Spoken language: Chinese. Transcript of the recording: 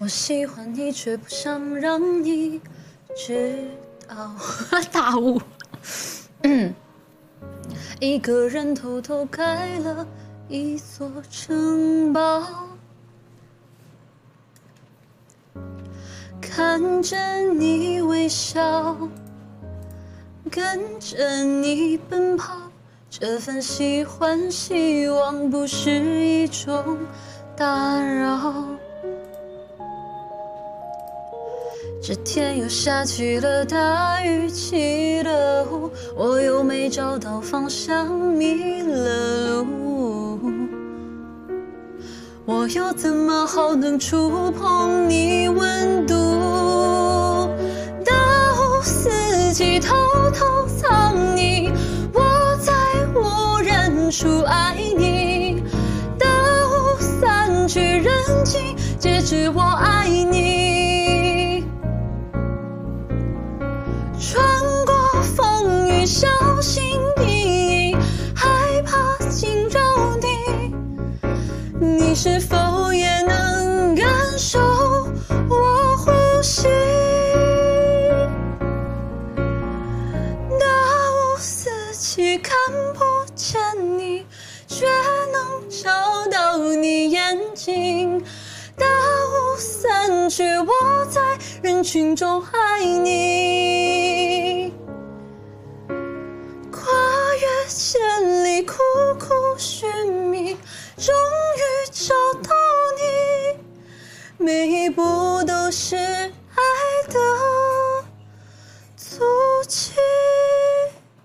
我喜欢你，却不想让你知道。大雾。一个人偷偷盖了一座城堡，看着你微笑，跟着你奔跑。这份喜欢，希望不是一种打扰。这天又下起了大雨，起了雾，我又没找到方向，迷了路。我又怎么好能触碰你温度？大雾四季，偷偷藏你，我在无人处爱你。大雾散去，人静，皆知我爱穿过风雨，小心翼翼，害怕惊扰你。你是否也能感受我呼吸？大雾四起，看不见你，却能找到你眼睛。大雾散去，我在人群中爱你。千里，苦苦寻觅，终于找到你。每一步都是